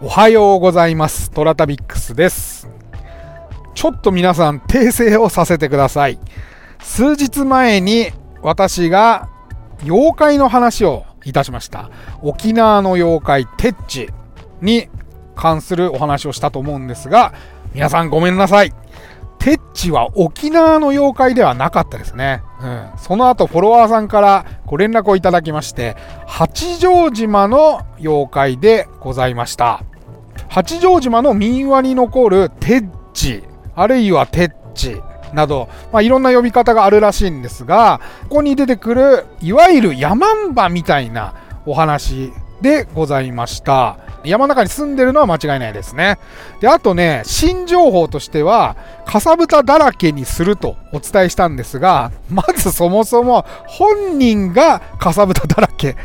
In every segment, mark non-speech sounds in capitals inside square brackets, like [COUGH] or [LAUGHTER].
おはようございます。トラタビックスです。ちょっと皆さん訂正をさせてください。数日前に私が妖怪の話をいたしました。沖縄の妖怪テッチに関するお話をしたと思うんですが、皆さんごめんなさい。テッチは沖縄の妖怪ではなかったですね。うん。その後フォロワーさんからご連絡をいただきまして、八丈島の妖怪でございました。八丈島の民話に残るテッチ、あるいはテッチなど、まあ、いろんな呼び方があるらしいんですが、ここに出てくる、いわゆる山んばみたいなお話でございました。山の中に住んでるのは間違いないですね。で、あとね、新情報としては、かさぶただらけにするとお伝えしたんですが、まずそもそも本人がかさぶただらけ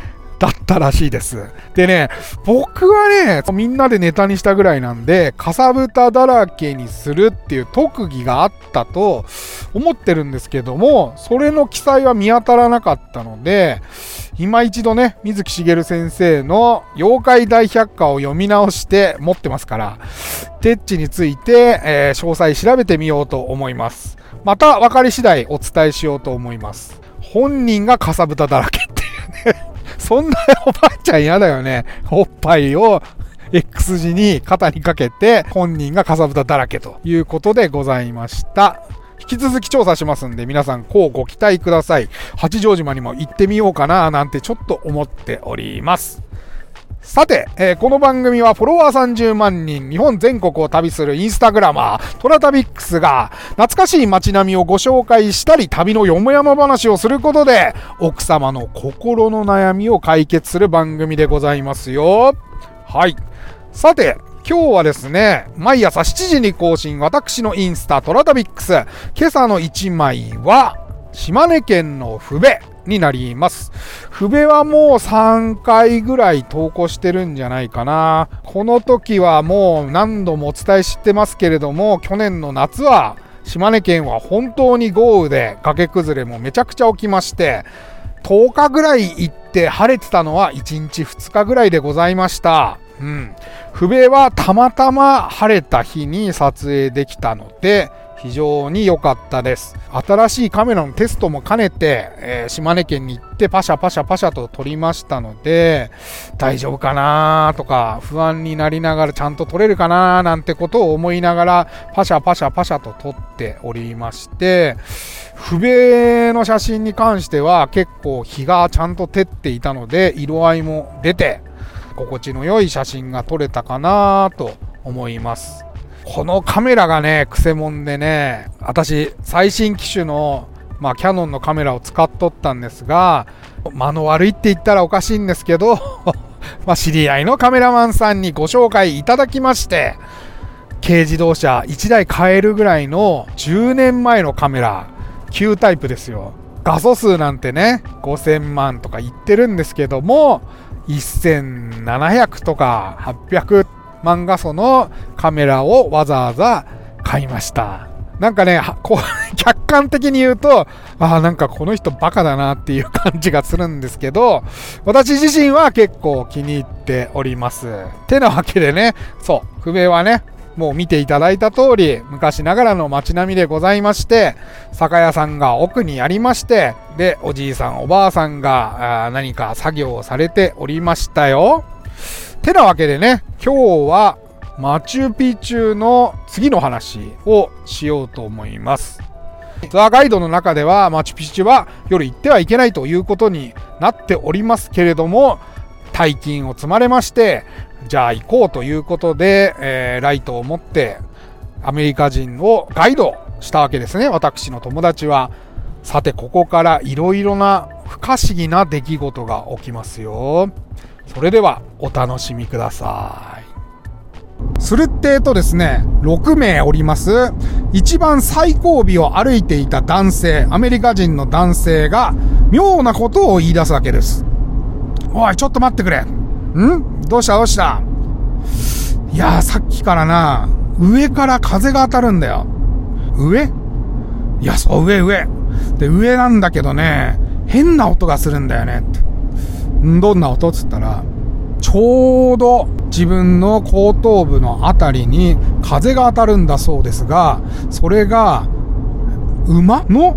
だったらしいです。でね、僕はね、みんなでネタにしたぐらいなんで、かさぶただらけにするっていう特技があったと思ってるんですけども、それの記載は見当たらなかったので、今一度ね、水木しげる先生の妖怪大百科を読み直して持ってますから、テッチについて、えー詳細調べてみようと思います。また分かり次第お伝えしようと思います。本人がかさぶただらけっていうね。そんなおばあちゃん嫌だよね。おっぱいを X 字に肩にかけて本人がかさぶただらけということでございました。引き続き調査しますんで皆さんこうご期待ください。八丈島にも行ってみようかななんてちょっと思っております。さて、えーこの番組はフォロワー30万人、日本全国を旅するインスタグラマー、トラタビックスが、懐かしい街並みをご紹介したり、旅のよもやま話をすることで、奥様の心の悩みを解決する番組でございますよ。はい。さて、今日はですね、毎朝7時に更新、私のインスタ、トラタビックス。今朝の1枚は、島根県の府部になります。府部はもう3回ぐらい投稿してるんじゃないかな。この時はもう何度もお伝えしてますけれども、去年の夏は島根県は本当に豪雨で崖崩れもめちゃくちゃ起きまして、10日ぐらい行って晴れてたのは1日2日ぐらいでございました。うん。不米はたまたま晴れた日に撮影できたので、非常に良かったです。新しいカメラのテストも兼ねて、えー島根県に行ってパシャパシャパシャと撮りましたので、大丈夫かなとか不安になりながらちゃんと撮れるかななんてことを思いながらパシャパシャパシャと撮っておりまして、不米の写真に関しては結構日がちゃんと照っていたので色合いも出て心地の良い写真が撮れたかなと思いますこのカメラがねくせもんでね私最新機種のまあキャノンのカメラを使っとったんですが間の悪いって言ったらおかしいんですけど [LAUGHS] まあ知り合いのカメラマンさんにご紹介いただきまして軽自動車1台買えるぐらいの10年前のカメラ旧タイプですよ。画素数なんてね5000万とか言ってるんですけども1700とか800万画素のカメラをわざわざ買いましたなんかねこう [LAUGHS] 客観的に言うとああなんかこの人バカだなっていう感じがするんですけど私自身は結構気に入っておりますてなわけでねそう不明はねもう見ていただいた通り、昔ながらの街並みでございまして、酒屋さんが奥にありまして、で、おじいさん、おばあさんが何か作業をされておりましたよ。てなわけでね、今日はマチュピチュの次の話をしようと思います。ツアーガイドの中ではマチュピチュは夜行ってはいけないということになっておりますけれども、大金を積まれまして、じゃあ行こうということで、えーライトを持ってアメリカ人をガイドしたわけですね、私の友達は。さて、ここからいろいろな不可思議な出来事が起きますよ。それではお楽しみください。するってえとですね、6名おります。一番最後尾を歩いていた男性、アメリカ人の男性が妙なことを言い出すわけです。おい、ちょっと待ってくれ。ん？どうした？どうした？いやー、さっきからな、上から風が当たるんだよ。上？いや、そう、上、上。で、上なんだけどね、変な音がするんだよね。ってどんな音っつったら、ちょうど自分の後頭部のあたりに風が当たるんだそうですが、それが、馬？の、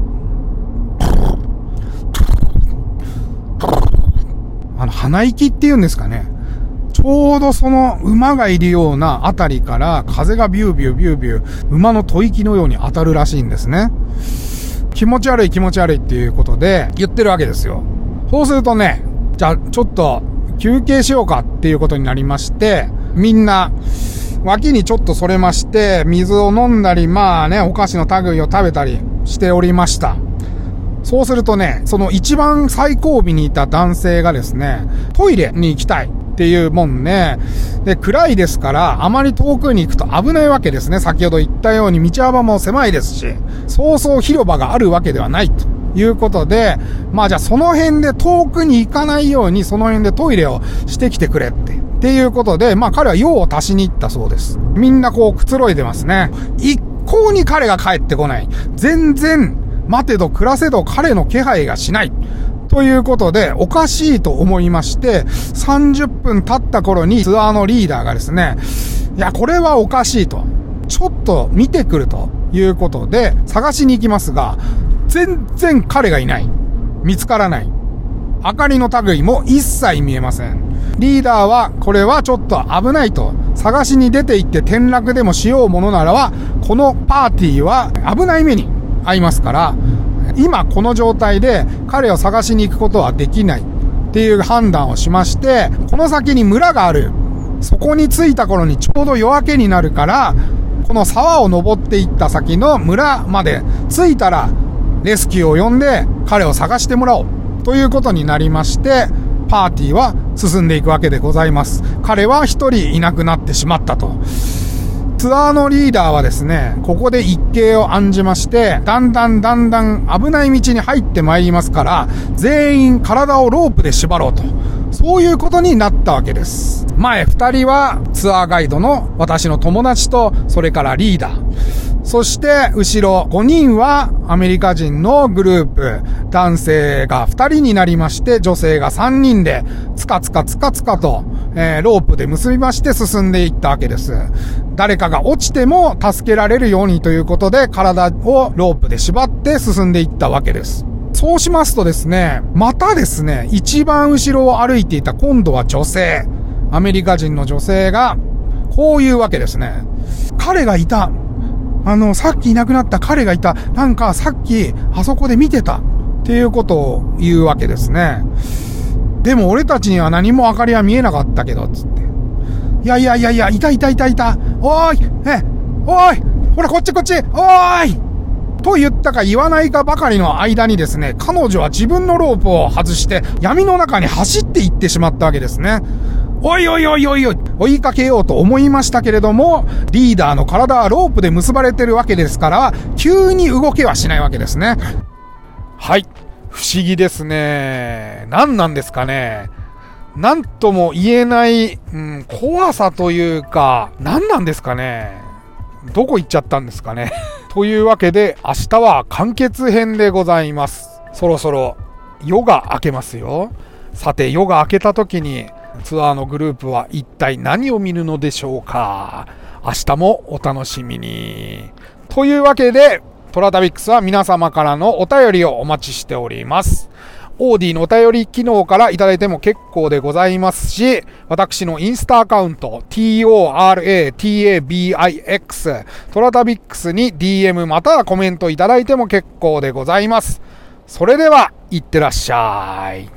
あの、鼻息っていうんですかね。ちょうどその馬がいるようなあたりから風がビュービュービュービュー馬の吐息のように当たるらしいんですね。気持ち悪い気持ち悪いっていうことで言ってるわけですよ。そうするとね、じゃあちょっと休憩しようかっていうことになりまして、みんな脇にちょっとそれまして、水を飲んだり、まあね、お菓子の類を食べたりしておりました。そうするとね、その一番最後尾にいた男性がですね、トイレに行きたい。っていうもんね。で、暗いですから、あまり遠くに行くと危ないわけですね。先ほど言ったように道幅も狭いですし、そうそう広場があるわけではないということで、まあじゃあその辺で遠くに行かないように、その辺でトイレをしてきてくれって。っていうことで、まあ彼は用を足しに行ったそうです。みんなこうくつろいでますね。一向に彼が帰ってこない。全然、待てど暮らせど彼の気配がしない。ということで、おかしいと思いまして、30分経った頃にツアーのリーダーがですね、いや、これはおかしいと。ちょっと見てくるということで、探しに行きますが、全然彼がいない。見つからない。明かりの類も一切見えません。リーダーは、これはちょっと危ないと。探しに出て行って転落でもしようものならば、このパーティーは危ない目に遭いますから、今この状態で彼を探しに行くことはできないっていう判断をしまして、この先に村がある。そこに着いた頃にちょうど夜明けになるから、この沢を登っていった先の村まで着いたら、レスキューを呼んで彼を探してもらおうということになりまして、パーティーは進んでいくわけでございます。彼は一人いなくなってしまったと。ツアーのリーダーはですね、ここで一計を案じまして、だんだんだんだん危ない道に入ってまいりますから、全員体をロープで縛ろうと。そういうことになったわけです。前二人はツアーガイドの私の友達と、それからリーダー。そして、後ろ5人はアメリカ人のグループ、男性が2人になりまして、女性が3人で、つかつかつかつかと、えー、ロープで結びまして進んでいったわけです。誰かが落ちても助けられるようにということで、体をロープで縛って進んでいったわけです。そうしますとですね、またですね、一番後ろを歩いていた今度は女性、アメリカ人の女性が、こういうわけですね。彼がいた。あの、さっきいなくなった彼がいた。なんかさっきあそこで見てた。っていうことを言うわけですね。でも俺たちには何も明かりは見えなかったけど、つって。いやいやいやいや、いたいたいたいた。おーいえ、おーいほらこっちこっちおーいと言ったか言わないかばかりの間にですね、彼女は自分のロープを外して闇の中に走っていってしまったわけですね。おいおいおいおいおい、追いかけようと思いましたけれども、リーダーの体はロープで結ばれてるわけですから、急に動けはしないわけですね。はい。不思議ですね。何なんですかね。何とも言えない、うん、怖さというか、何なんですかね。どこ行っちゃったんですかね。[LAUGHS] というわけで、明日は完結編でございます。そろそろ夜が明けますよ。さて、夜が明けた時に、ツアーのグループは一体何を見るのでしょうか明日もお楽しみに。というわけで、トラタビックスは皆様からのお便りをお待ちしております。オーディのお便り機能からいただいても結構でございますし、私のインスタアカウント、toratabix、トラタビックスに DM またはコメントいただいても結構でございます。それでは、いってらっしゃい。